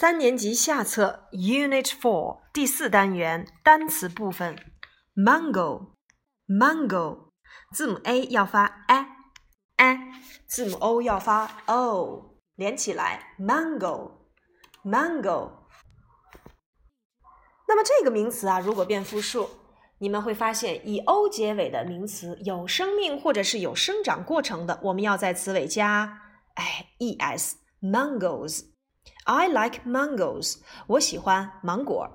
三年级下册 Unit Four 第四单元单词部分，mango，mango，字母 A 要发 a，a，字母 O 要发 o，连起来 mango，mango。那么这个名词啊，如果变复数，你们会发现以 o 结尾的名词有生命或者是有生长过程的，我们要在词尾加哎 es，mangoes。I like mangoes。我喜欢芒果。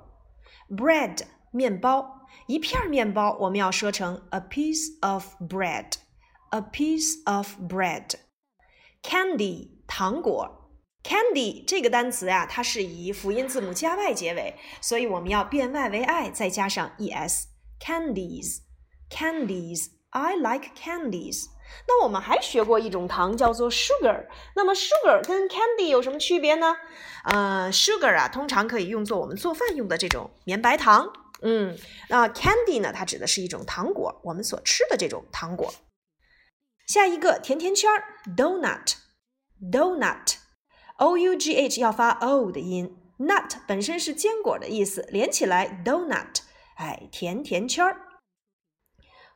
Bread 面包，一片面包，我们要说成 a piece of bread。a piece of bread。Candy 糖果，candy 这个单词呀，它是以辅音字母加 y 结尾，所以我们要变 y 为 i，再加上 es。Candies，candies。I like candies。 那我们还学过一种糖，叫做 sugar。那么 sugar 跟 candy 有什么区别呢？呃，sugar 啊，通常可以用作我们做饭用的这种绵白糖。嗯，那 candy 呢，它指的是一种糖果，我们所吃的这种糖果。下一个甜甜圈，donut，donut，o u g h 要发 o 的音，nut 本身是坚果的意思，连起来 donut，哎，甜甜圈。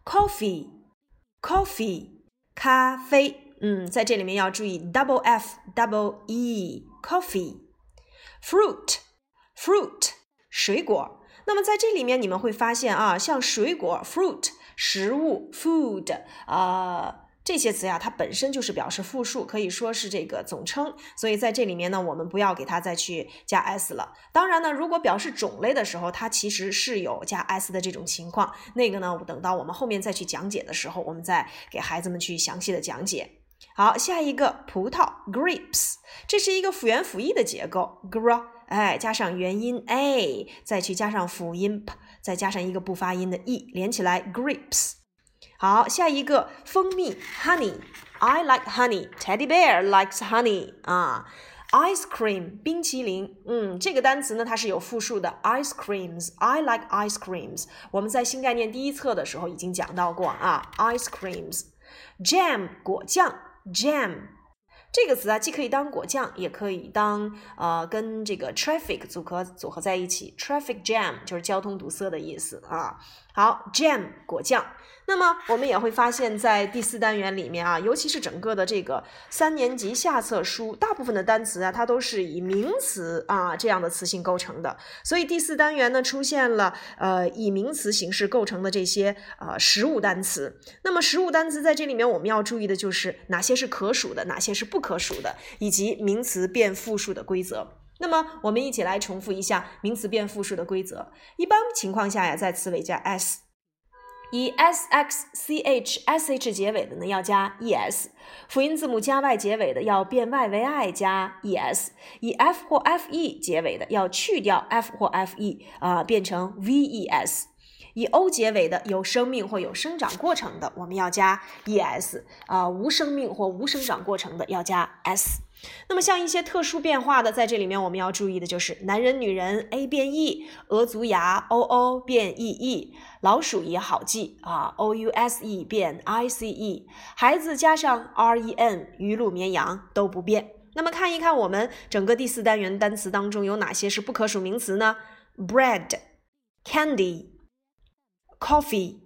coffee，coffee。咖啡，嗯，在这里面要注意 double f double e，coffee，fruit，fruit，水果。那么在这里面你们会发现啊，像水果 fruit，食物 food，啊。这些词呀，它本身就是表示复数，可以说是这个总称，所以在这里面呢，我们不要给它再去加 s 了。当然呢，如果表示种类的时候，它其实是有加 s 的这种情况，那个呢，等到我们后面再去讲解的时候，我们再给孩子们去详细的讲解。好，下一个葡萄 grapes，这是一个辅元辅义的结构，gr，哎，加上元音 a，再去加上辅音 p，再加上一个不发音的 e，连起来 grapes。好，下一个蜂蜜，honey，I like honey，Teddy bear likes honey 啊，ice cream 冰淇淋，嗯，这个单词呢它是有复数的，ice creams，I like ice creams，我们在新概念第一册的时候已经讲到过啊，ice creams，jam 果酱，jam。这个词啊，既可以当果酱，也可以当呃跟这个 traffic 组合组合在一起，traffic jam 就是交通堵塞的意思啊。好，jam 果酱。那么我们也会发现，在第四单元里面啊，尤其是整个的这个三年级下册书，大部分的单词啊，它都是以名词啊这样的词性构成的。所以第四单元呢，出现了呃以名词形式构成的这些呃实物单词。那么实物单词在这里面，我们要注意的就是哪些是可数的，哪些是不可可数的，以及名词变复数的规则。那么我们一起来重复一下名词变复数的规则。一般情况下呀，在词尾加 s。以 s x c h s h 结尾的呢，要加 e s；辅音字母加 y 结尾的，要变 y 为 i 加 e s；以 f 或 f e 结尾的，要去掉 f 或 f e 啊，变成 v e s；以 o 结尾的，有生命或有生长过程的，我们要加 e s 啊；无生命或无生长过程的，要加 s。那么像一些特殊变化的，在这里面我们要注意的就是男人、女人 a 变 e，鹅足牙 o o 变 e e，老鼠也好记啊 o u s e 变 i c e，孩子加上 r e n，鱼鹿绵羊都不变。那么看一看我们整个第四单元单词当中有哪些是不可数名词呢？bread、candy、coffee、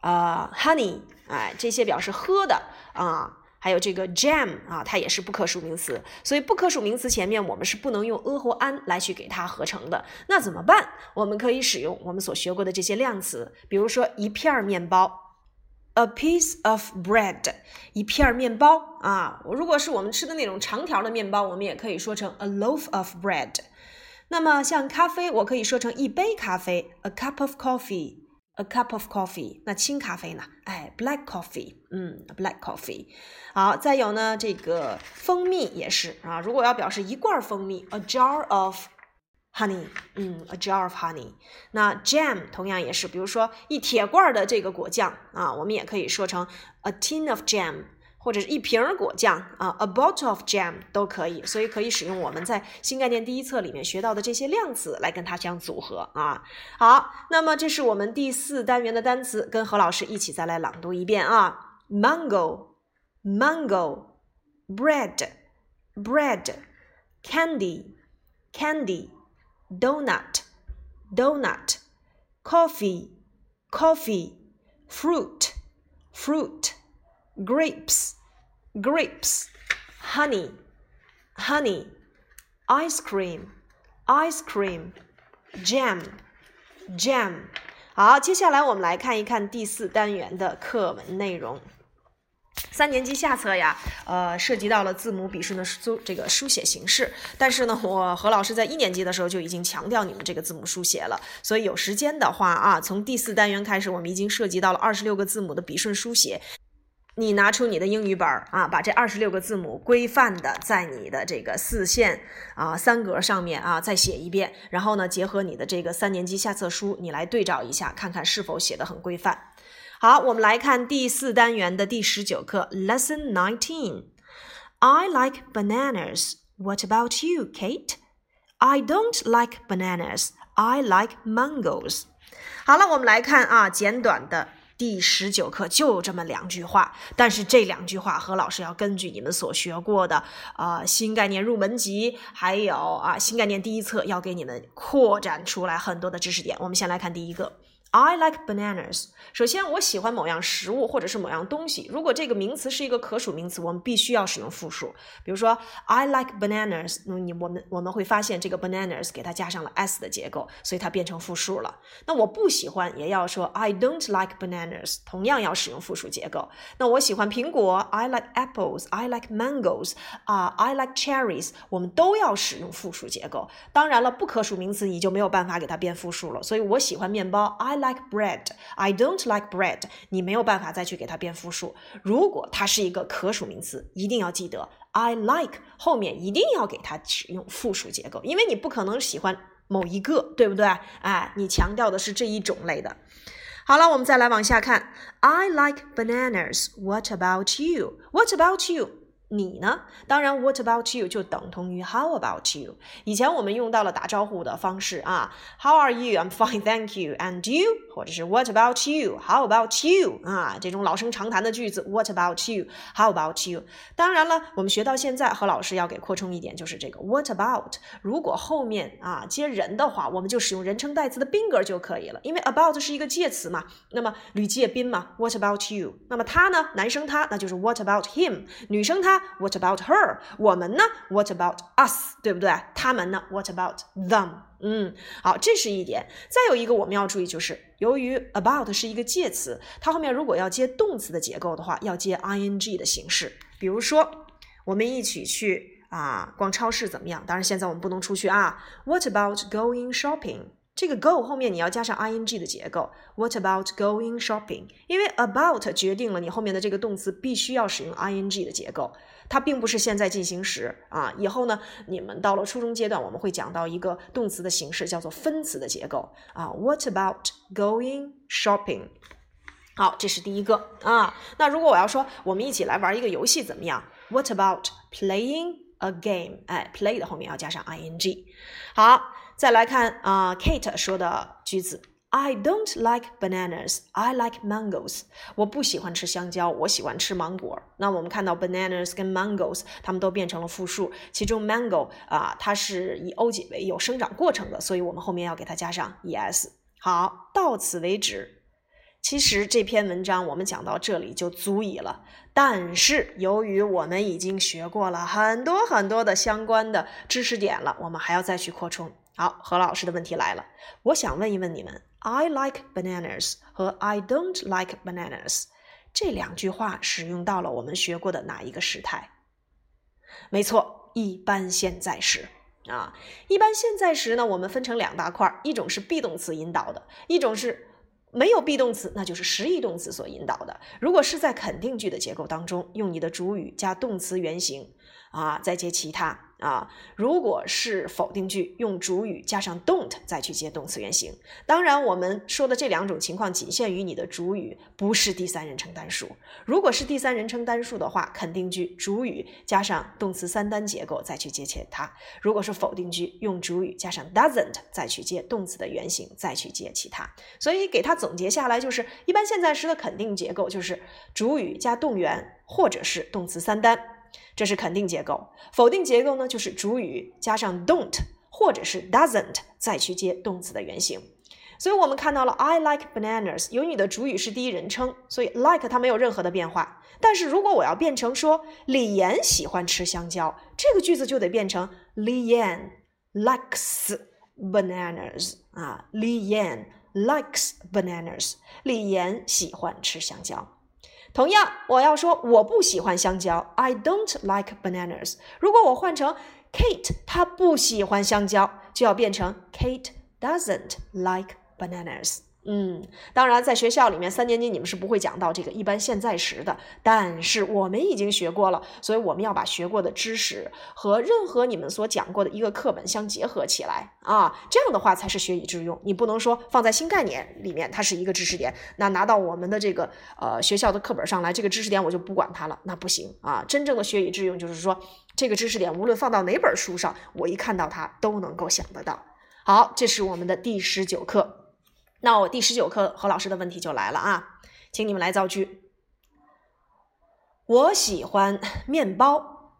啊 honey，哎，这些表示喝的啊。还有这个 jam 啊，它也是不可数名词，所以不可数名词前面我们是不能用 a 或 an 来去给它合成的。那怎么办？我们可以使用我们所学过的这些量词，比如说一片面包，a piece of bread，一片面包啊。如果是我们吃的那种长条的面包，我们也可以说成 a loaf of bread。那么像咖啡，我可以说成一杯咖啡，a cup of coffee。A cup of coffee，那清咖啡呢？哎，black coffee，嗯，black coffee。好，再有呢，这个蜂蜜也是啊。如果要表示一罐蜂蜜，a jar of honey，嗯，a jar of honey。那 jam 同样也是，比如说一铁罐的这个果酱啊，我们也可以说成 a tin of jam。或者是一瓶果酱，啊，a bottle of jam 都可以，所以可以使用我们在新概念第一册里面学到的这些量词来跟它相组合啊。好，那么这是我们第四单元的单词，跟何老师一起再来朗读一遍啊。mango mango bread bread candy candy donut donut coffee coffee fruit fruit。Grapes, grapes, honey, honey, ice cream, ice cream, jam, jam。好，接下来我们来看一看第四单元的课文内容。三年级下册呀，呃，涉及到了字母笔顺的书这个书写形式。但是呢，我何老师在一年级的时候就已经强调你们这个字母书写了。所以有时间的话啊，从第四单元开始，我们已经涉及到了二十六个字母的笔顺书写。你拿出你的英语本儿啊，把这二十六个字母规范的在你的这个四线啊三格上面啊再写一遍。然后呢，结合你的这个三年级下册书，你来对照一下，看看是否写的很规范。好，我们来看第四单元的第十九课，Lesson Nineteen。I like bananas. What about you, Kate? I don't like bananas. I like mangoes. 好了，我们来看啊，简短的第十九课就这么两句话，但是这两句话何老师要根据你们所学过的啊新概念入门级，还有啊新概念第一册，要给你们扩展出来很多的知识点。我们先来看第一个。I like bananas。首先，我喜欢某样食物或者是某样东西。如果这个名词是一个可数名词，我们必须要使用复数。比如说，I like bananas。那你我们我们会发现这个 bananas 给它加上了 s 的结构，所以它变成复数了。那我不喜欢，也要说 I don't like bananas，同样要使用复数结构。那我喜欢苹果，I like apples。I like mangoes。啊，I like cherries。我们都要使用复数结构。当然了，不可数名词你就没有办法给它变复数了。所以我喜欢面包，I。Like bread, I don't like bread。你没有办法再去给它变复数。如果它是一个可数名词，一定要记得 I like 后面一定要给它使用复数结构，因为你不可能喜欢某一个，对不对？哎，你强调的是这一种类的。好了，我们再来往下看。I like bananas. What about you? What about you? 你呢？当然，What about you 就等同于 How about you。以前我们用到了打招呼的方式啊，How are you? I'm fine, thank you. And you？或者是 What about you? How about you？啊，这种老生常谈的句子，What about you? How about you？当然了，我们学到现在，何老师要给扩充一点，就是这个 What about？如果后面啊接人的话，我们就使用人称代词的宾格就可以了，因为 about 是一个介词嘛。那么吕介宾嘛，What about you？那么他呢？男生他，那就是 What about him？女生她。What about her？我们呢？What about us？对不对？他们呢？What about them？嗯，好，这是一点。再有一个我们要注意，就是由于 about 是一个介词，它后面如果要接动词的结构的话，要接 ing 的形式。比如说，我们一起去啊逛超市怎么样？当然，现在我们不能出去啊。What about going shopping？这个 go 后面你要加上 ing 的结构。What about going shopping？因为 about 决定了你后面的这个动词必须要使用 ing 的结构，它并不是现在进行时啊。以后呢，你们到了初中阶段，我们会讲到一个动词的形式叫做分词的结构啊。What about going shopping？好，这是第一个啊。那如果我要说我们一起来玩一个游戏怎么样？What about playing a game？哎，play 的后面要加上 ing。好。再来看啊，Kate 说的句子：I don't like bananas, I like mangoes。我不喜欢吃香蕉，我喜欢吃芒果。那我们看到 bananas 跟 mangoes，它们都变成了复数。其中 mango 啊，它是以 o 结尾，有生长过程的，所以我们后面要给它加上 es。好，到此为止。其实这篇文章我们讲到这里就足以了。但是由于我们已经学过了很多很多的相关的知识点了，我们还要再去扩充。好，何老师的问题来了，我想问一问你们：I like bananas 和 I don't like bananas 这两句话使用到了我们学过的哪一个时态？没错，一般现在时啊。一般现在时呢，我们分成两大块，一种是 be 动词引导的，一种是没有 be 动词，那就是实义动词所引导的。如果是在肯定句的结构当中，用你的主语加动词原形。啊，再接其他啊。如果是否定句，用主语加上 don't 再去接动词原形。当然，我们说的这两种情况仅限于你的主语，不是第三人称单数。如果是第三人称单数的话，肯定句主语加上动词三单结构再去接其他。如果是否定句，用主语加上 doesn't 再去接动词的原形，再去接其他。所以给它总结下来，就是一般现在时的肯定结构就是主语加动员或者是动词三单。这是肯定结构，否定结构呢，就是主语加上 don't 或者是 doesn't 再去接动词的原形。所以我们看到了 I like bananas，由于你的主语是第一人称，所以 like 它没有任何的变化。但是如果我要变成说李岩喜欢吃香蕉，这个句子就得变成 Li Yan likes bananas 啊，Li Yan likes bananas，李岩喜欢吃香蕉。同样，我要说我不喜欢香蕉，I don't like bananas。如果我换成 Kate，她不喜欢香蕉，就要变成 Kate doesn't like bananas。嗯，当然，在学校里面，三年级你们是不会讲到这个一般现在时的，但是我们已经学过了，所以我们要把学过的知识和任何你们所讲过的一个课本相结合起来啊，这样的话才是学以致用。你不能说放在新概念里面，它是一个知识点，那拿到我们的这个呃学校的课本上来，这个知识点我就不管它了，那不行啊。真正的学以致用，就是说这个知识点无论放到哪本书上，我一看到它都能够想得到。好，这是我们的第十九课。那我第十九课何老师的问题就来了啊，请你们来造句。我喜欢面包，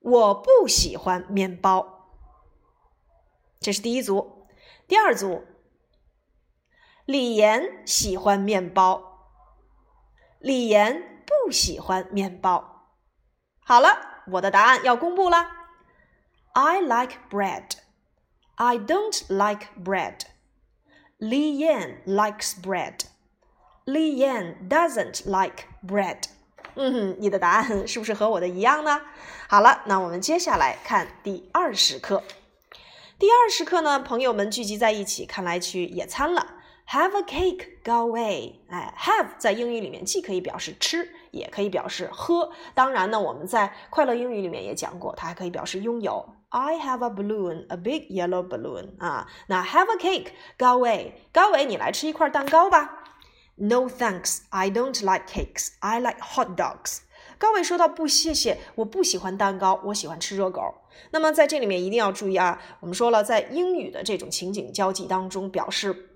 我不喜欢面包。这是第一组。第二组，李岩喜欢面包，李岩不喜欢面包。好了，我的答案要公布了。I like bread. I don't like bread. Li Yan likes bread. Li Yan doesn't like bread. 嗯，你的答案是不是和我的一样呢？好了，那我们接下来看第二十课。第二十课呢，朋友们聚集在一起，看来去野餐了。Have a cake，高伟，哎，have 在英语里面既可以表示吃，也可以表示喝。当然呢，我们在快乐英语里面也讲过，它还可以表示拥有。I have a balloon，a big yellow balloon。啊，那 Have a cake，高伟，高伟，你来吃一块蛋糕吧。No，thanks，I don't like cakes，I like hot dogs。高伟说到不谢谢，我不喜欢蛋糕，我喜欢吃热狗。那么在这里面一定要注意啊，我们说了，在英语的这种情景交际当中表示。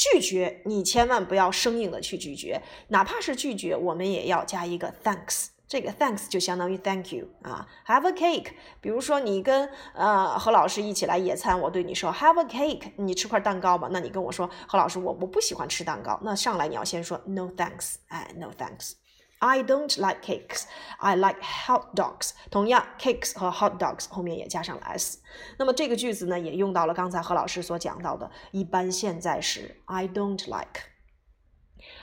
拒绝，你千万不要生硬的去拒绝，哪怕是拒绝，我们也要加一个 thanks。这个 thanks 就相当于 thank you 啊，have a cake。比如说你跟呃何老师一起来野餐，我对你说 have a cake，你吃块蛋糕吧。那你跟我说何老师，我我不喜欢吃蛋糕。那上来你要先说 no thanks，哎，no thanks。I don't like cakes. I like hot dogs. 同样，cakes 和 hot dogs 后面也加上了 s。那么这个句子呢，也用到了刚才何老师所讲到的一般现在时 I don't like。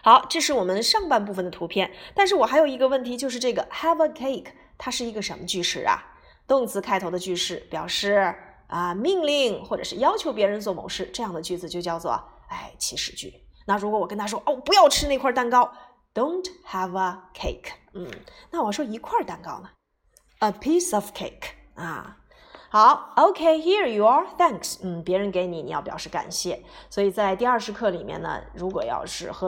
好，这是我们上半部分的图片。但是我还有一个问题，就是这个 have a cake，它是一个什么句式啊？动词开头的句式，表示啊命令或者是要求别人做某事，这样的句子就叫做哎祈使句。那如果我跟他说哦不要吃那块蛋糕，don't have a cake，嗯，那我说一块蛋糕呢？a piece of cake 啊。好，OK，here you are，thanks，嗯，别人给你，你要表示感谢。所以在第二十课里面呢，如果要是和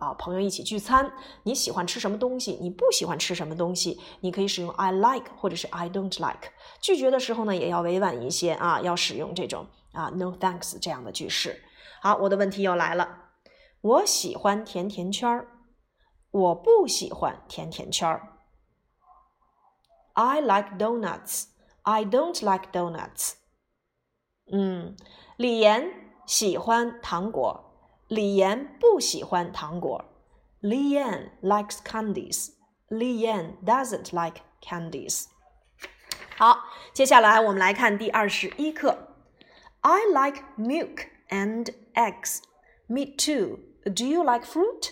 啊，朋友一起聚餐，你喜欢吃什么东西？你不喜欢吃什么东西？你可以使用 I like 或者是 I don't like。拒绝的时候呢，也要委婉一些啊，要使用这种啊 No thanks 这样的句式。好，我的问题又来了，我喜欢甜甜圈儿，我不喜欢甜甜圈儿。I like donuts. I don't like donuts. 嗯，李岩喜欢糖果。李岩不喜欢糖果。Li Yan likes candies. Li Yan doesn't like candies. 好，接下来我们来看第二十一课。I like milk and eggs. Me too. Do you like fruit?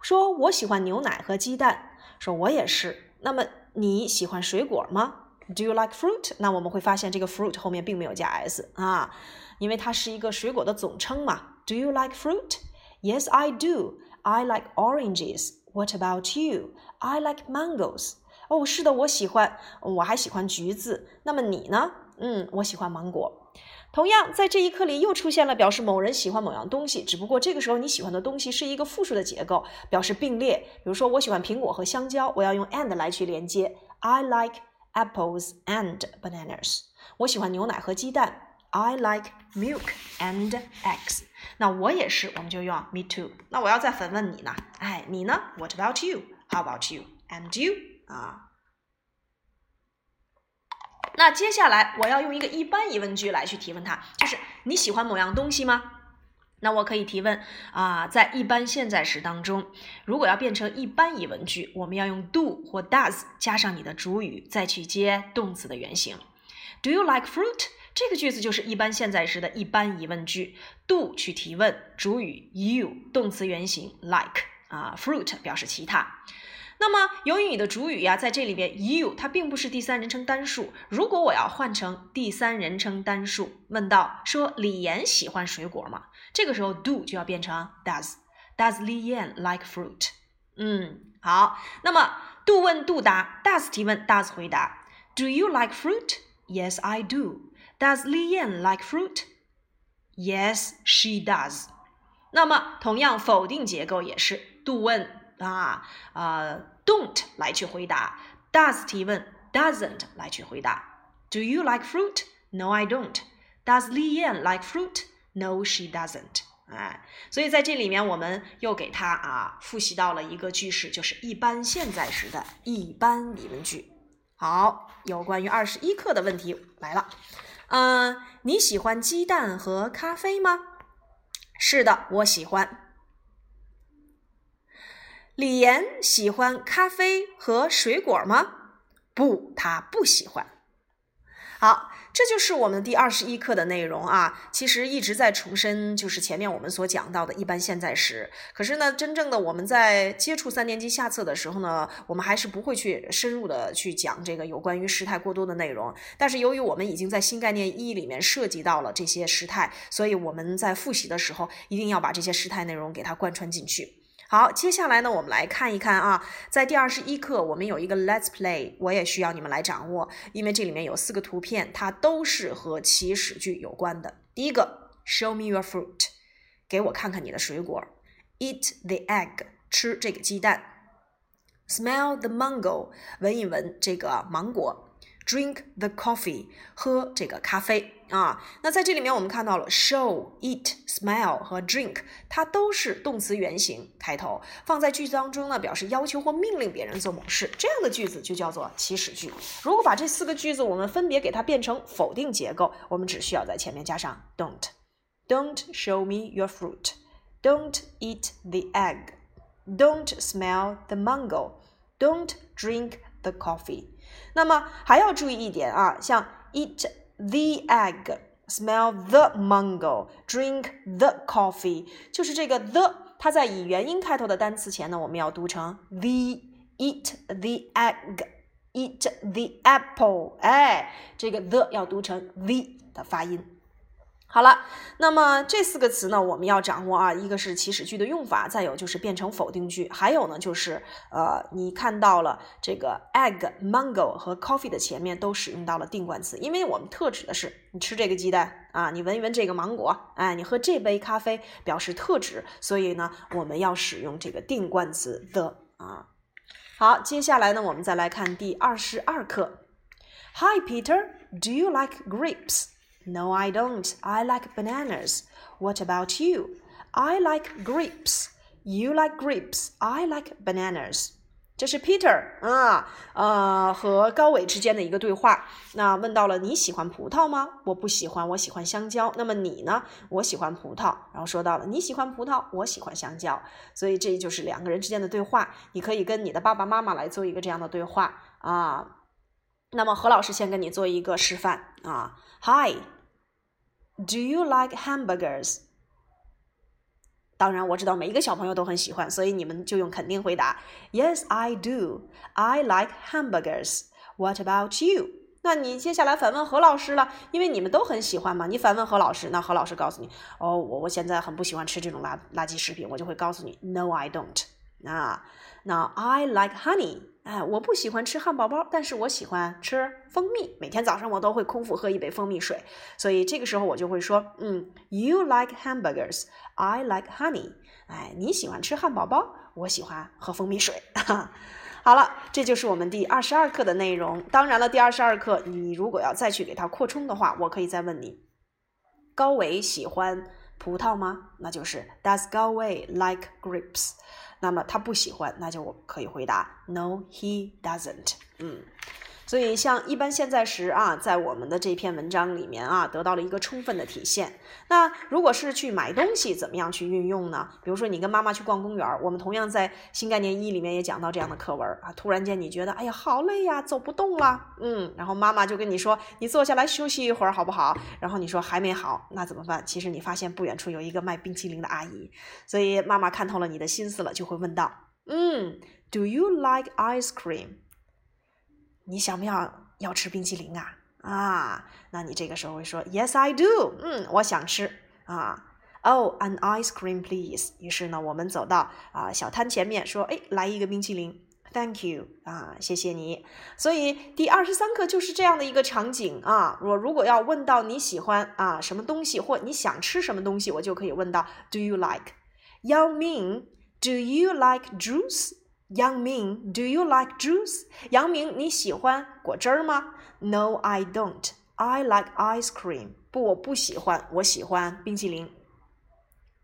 说我喜欢牛奶和鸡蛋。说我也是。那么你喜欢水果吗？Do you like fruit？那我们会发现这个 fruit 后面并没有加 s 啊，因为它是一个水果的总称嘛。Do you like fruit? Yes, I do. I like oranges. What about you? I like mangoes. 哦，是的，我喜欢，我还喜欢橘子。那么你呢？嗯，我喜欢芒果。同样，在这一课里又出现了表示某人喜欢某样东西，只不过这个时候你喜欢的东西是一个复数的结构，表示并列。比如说，我喜欢苹果和香蕉，我要用 and 来去连接。I like apples and bananas. 我喜欢牛奶和鸡蛋。I like milk and eggs。那我也是，我们就用 me too。那我要再反问你呢？哎，你呢？What about you? How about you? And you? 啊。那接下来我要用一个一般疑问句来去提问他，就是你喜欢某样东西吗？那我可以提问啊，在一般现在时当中，如果要变成一般疑问句，我们要用 do 或 does 加上你的主语，再去接动词的原形。Do you like fruit？这个句子就是一般现在时的一般疑问句，do 去提问，主语 you，动词原形 like 啊，fruit 表示其他。那么由于你的主语呀，在这里边 you 它并不是第三人称单数，如果我要换成第三人称单数，问到说李岩喜欢水果吗？这个时候 do 就要变成 does。Does Li Yan like fruit？嗯，好。那么 do 问 do 答，does 提问 does 回答。Do you like fruit? Yes, I do. Does Li Yan like fruit? Yes, she does. 那么同样否定结构也是 do 问啊啊 don't 来去回答，does 提问 doesn't 来去回答。Do you like fruit? No, I don't. Does Li Yan like fruit? No, she doesn't. 哎，所以在这里面我们又给他啊复习到了一个句式，就是一般现在时的一般疑问句。好，有关于二十一课的问题来了。嗯，你喜欢鸡蛋和咖啡吗？是的，我喜欢。李岩喜欢咖啡和水果吗？不，他不喜欢。好。这就是我们第二十一课的内容啊！其实一直在重申，就是前面我们所讲到的一般现在时。可是呢，真正的我们在接触三年级下册的时候呢，我们还是不会去深入的去讲这个有关于时态过多的内容。但是由于我们已经在新概念一里面涉及到了这些时态，所以我们在复习的时候一定要把这些时态内容给它贯穿进去。好，接下来呢，我们来看一看啊，在第二十一课，我们有一个 Let's Play，我也需要你们来掌握，因为这里面有四个图片，它都是和祈使句有关的。第一个，Show me your fruit，给我看看你的水果；Eat the egg，吃这个鸡蛋；Smell the mango，闻一闻这个芒果。Drink the coffee，喝这个咖啡啊。那在这里面，我们看到了 show、eat、smell 和 drink，它都是动词原形开头，放在句子当中呢，表示要求或命令别人做某事。这样的句子就叫做祈使句。如果把这四个句子我们分别给它变成否定结构，我们只需要在前面加上 don't。Don't show me your fruit. Don't eat the egg. Don't smell the mango. Don't drink the coffee. 那么还要注意一点啊，像 eat the egg, smell the mango, drink the coffee，就是这个 the，它在以元音开头的单词前呢，我们要读成 the eat the egg, eat the apple，哎，这个 the 要读成 the 的发音。好了，那么这四个词呢，我们要掌握啊，一个是祈使句的用法，再有就是变成否定句，还有呢就是呃，你看到了这个 egg、mango 和 coffee 的前面都使用到了定冠词，因为我们特指的是你吃这个鸡蛋啊，你闻一闻这个芒果，哎，你喝这杯咖啡，表示特指，所以呢，我们要使用这个定冠词 the 啊。好，接下来呢，我们再来看第二十二课。Hi Peter，do you like grapes？No, I don't. I like bananas. What about you? I like grapes. You like grapes. I like bananas. 这是 Peter 啊，呃，和高伟之间的一个对话。那问到了你喜欢葡萄吗？我不喜欢，我喜欢香蕉。那么你呢？我喜欢葡萄。然后说到了你喜欢葡萄，我喜欢香蕉。所以这就是两个人之间的对话。你可以跟你的爸爸妈妈来做一个这样的对话啊。那么何老师先跟你做一个示范啊。Hi。Do you like hamburgers？当然，我知道每一个小朋友都很喜欢，所以你们就用肯定回答。Yes, I do. I like hamburgers. What about you？那你接下来反问何老师了，因为你们都很喜欢嘛。你反问何老师，那何老师告诉你，哦，我我现在很不喜欢吃这种垃垃圾食品，我就会告诉你，No, I don't。啊，那 I like honey。哎，我不喜欢吃汉堡包，但是我喜欢吃蜂蜜。每天早上我都会空腹喝一杯蜂蜜水，所以这个时候我就会说，嗯，You like hamburgers, I like honey。哎，你喜欢吃汉堡包，我喜欢喝蜂蜜水。好了，这就是我们第二十二课的内容。当然了，第二十二课你如果要再去给它扩充的话，我可以再问你，高伟喜欢葡萄吗？那就是 Does Gao Wei like grapes？那么他不喜欢，那就我可以回答 No, he doesn't。嗯，所以，像一般现在时啊，在我们的这篇文章里面啊，得到了一个充分的体现。那如果是去买东西，怎么样去运用呢？比如说，你跟妈妈去逛公园，我们同样在新概念一里面也讲到这样的课文啊。突然间你觉得，哎呀，好累呀，走不动了，嗯，然后妈妈就跟你说，你坐下来休息一会儿好不好？然后你说还没好，那怎么办？其实你发现不远处有一个卖冰淇淋的阿姨，所以妈妈看透了你的心思了，就会问道，嗯，Do you like ice cream？你想不想要吃冰淇淋啊？啊，那你这个时候会说 Yes, I do。嗯，我想吃啊。Oh, an ice cream, please。于是呢，我们走到啊小摊前面，说，哎，来一个冰淇淋。Thank you。啊，谢谢你。所以第二十三课就是这样的一个场景啊。我如果要问到你喜欢啊什么东西，或你想吃什么东西，我就可以问到 Do you like? Yao Ming, do you like juice? Young Ming, do you like juice? 杨明，你喜欢果汁儿吗？No, I don't. I like ice cream. 不，我不喜欢，我喜欢冰淇淋。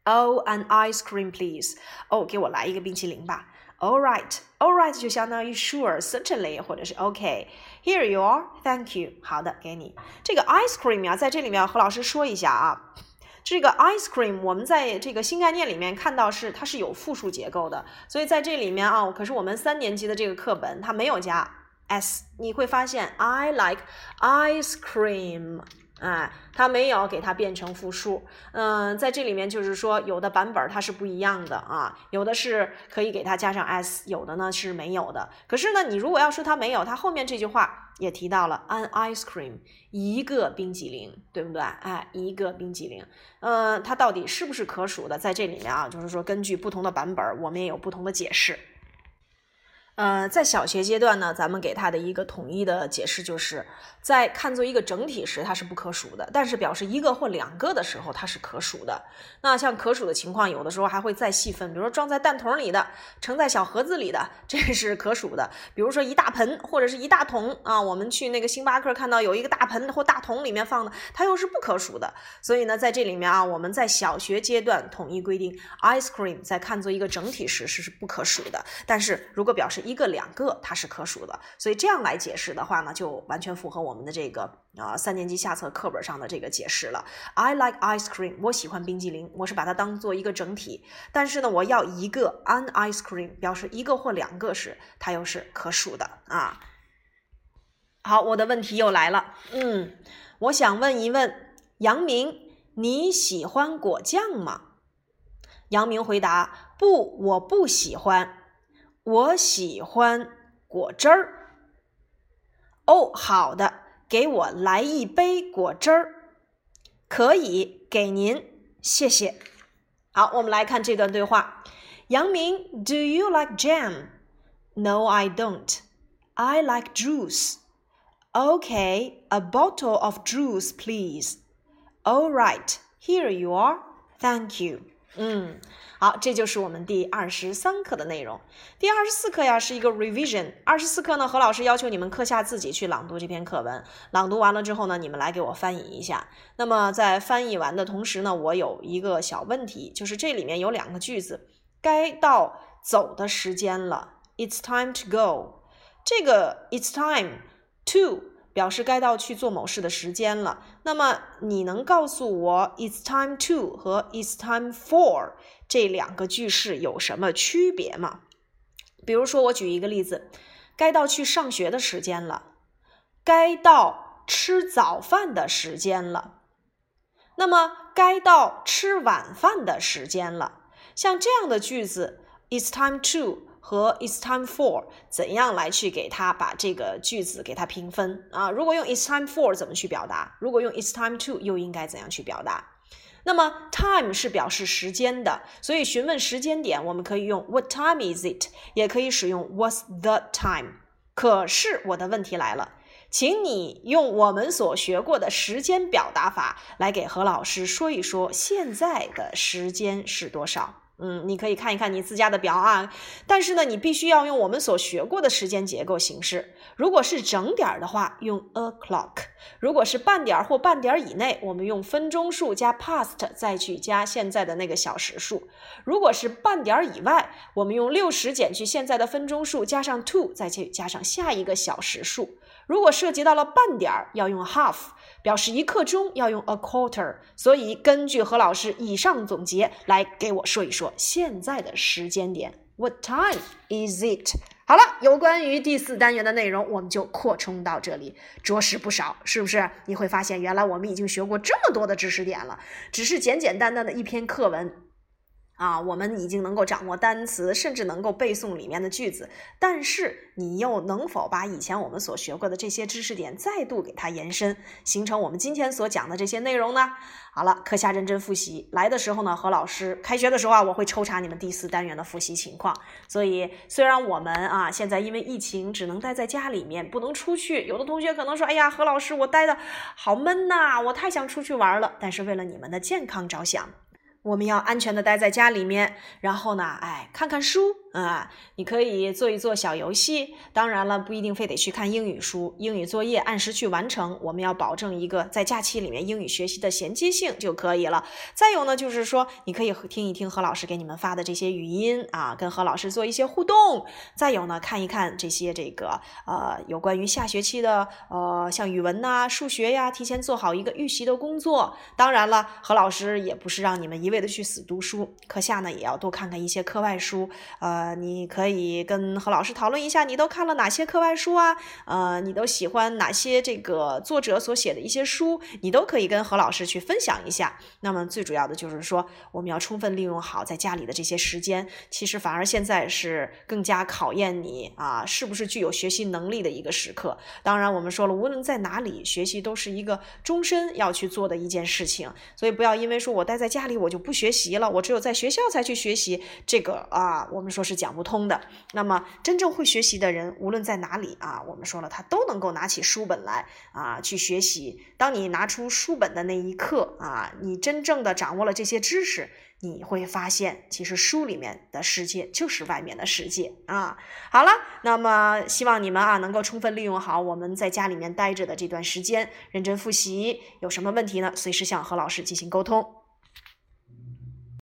Oh, an ice cream, please. 哦，给我来一个冰淇淋吧。All right, all right 就相当于 sure, certainly 或者是 OK. Here you are. Thank you. 好的，给你这个 ice cream 呀，在这里面和老师说一下啊。 这个 ice cream 我们在这个新概念里面看到是它是有复数结构的，所以在这里面啊，可是我们三年级的这个课本它没有加 s，你会发现 I like ice cream。哎，它没有给它变成复数。嗯，在这里面就是说，有的版本它是不一样的啊，有的是可以给它加上 s，有的呢是没有的。可是呢，你如果要说它没有，它后面这句话也提到了 an ice cream，一个冰激凌，对不对？哎，一个冰激凌。嗯，它到底是不是可数的？在这里面啊，就是说根据不同的版本，我们也有不同的解释。呃，在小学阶段呢，咱们给它的一个统一的解释就是，在看作一个整体时，它是不可数的；但是表示一个或两个的时候，它是可数的。那像可数的情况，有的时候还会再细分，比如说装在蛋筒里的，盛在小盒子里的，这是可数的。比如说一大盆或者是一大桶啊，我们去那个星巴克看到有一个大盆或大桶里面放的，它又是不可数的。所以呢，在这里面啊，我们在小学阶段统一规定，ice cream 在看作一个整体时是是不可数的。但是如果表示一一个两个它是可数的，所以这样来解释的话呢，就完全符合我们的这个啊三年级下册课本上的这个解释了。I like ice cream，我喜欢冰激凌，我是把它当做一个整体。但是呢，我要一个 an ice cream，表示一个或两个时，它又是可数的啊。好，我的问题又来了，嗯，我想问一问杨明，你喜欢果酱吗？杨明回答：不，我不喜欢。我喜欢果汁儿。哦，好的，给我来一杯果汁儿。可以，给您，谢谢。好，我们来看这段对话。杨明，Do you like jam? No, I don't. I like juice. Okay, a bottle of juice, please. All right, here you are. Thank you. 嗯。好，这就是我们第二十三课的内容。第二十四课呀是一个 revision。二十四课呢，何老师要求你们课下自己去朗读这篇课文。朗读完了之后呢，你们来给我翻译一下。那么在翻译完的同时呢，我有一个小问题，就是这里面有两个句子，该到走的时间了，It's time to go。这个 It's time to。表示该到去做某事的时间了。那么你能告诉我 "It's time to" 和 "It's time for" 这两个句式有什么区别吗？比如说，我举一个例子：该到去上学的时间了，该到吃早饭的时间了。那么，该到吃晚饭的时间了。像这样的句子，"It's time to"。和 It's time for 怎样来去给它把这个句子给它评分啊？如果用 It's time for 怎么去表达？如果用 It's time to 又应该怎样去表达？那么 time 是表示时间的，所以询问时间点，我们可以用 What time is it？也可以使用 What's the time？可是我的问题来了，请你用我们所学过的时间表达法来给何老师说一说现在的时间是多少？嗯，你可以看一看你自家的表啊，但是呢，你必须要用我们所学过的时间结构形式。如果是整点的话，用 o'clock；如果是半点或半点以内，我们用分钟数加 past，再去加现在的那个小时数。如果是半点以外，我们用六十减去现在的分钟数，加上 to 再去加上下一个小时数。如果涉及到了半点儿，要用 half；表示一刻钟要用 a quarter。所以根据何老师以上总结来给我说一说现在的时间点。What time is it？好了，有关于第四单元的内容，我们就扩充到这里，着实不少，是不是？你会发现，原来我们已经学过这么多的知识点了，只是简简单单的一篇课文。啊，我们已经能够掌握单词，甚至能够背诵里面的句子，但是你又能否把以前我们所学过的这些知识点再度给它延伸，形成我们今天所讲的这些内容呢？好了，课下认真复习。来的时候呢，何老师开学的时候啊，我会抽查你们第四单元的复习情况。所以，虽然我们啊现在因为疫情只能待在家里面，不能出去，有的同学可能说：“哎呀，何老师，我待的好闷呐，我太想出去玩了。”但是为了你们的健康着想。我们要安全的待在家里面，然后呢，哎，看看书。啊，你可以做一做小游戏，当然了，不一定非得去看英语书，英语作业按时去完成。我们要保证一个在假期里面英语学习的衔接性就可以了。再有呢，就是说你可以听一听何老师给你们发的这些语音啊，跟何老师做一些互动。再有呢，看一看这些这个呃有关于下学期的呃像语文呐、数学呀，提前做好一个预习的工作。当然了，何老师也不是让你们一味的去死读书，课下呢也要多看看一些课外书，呃。呃，你可以跟何老师讨论一下，你都看了哪些课外书啊？呃，你都喜欢哪些这个作者所写的一些书？你都可以跟何老师去分享一下。那么最主要的就是说，我们要充分利用好在家里的这些时间。其实反而现在是更加考验你啊，是不是具有学习能力的一个时刻。当然，我们说了，无论在哪里学习，都是一个终身要去做的一件事情。所以不要因为说我待在家里我就不学习了，我只有在学校才去学习。这个啊，我们说是。是讲不通的。那么，真正会学习的人，无论在哪里啊，我们说了，他都能够拿起书本来啊去学习。当你拿出书本的那一刻啊，你真正的掌握了这些知识，你会发现，其实书里面的世界就是外面的世界啊。好了，那么希望你们啊能够充分利用好我们在家里面待着的这段时间，认真复习。有什么问题呢？随时向何老师进行沟通。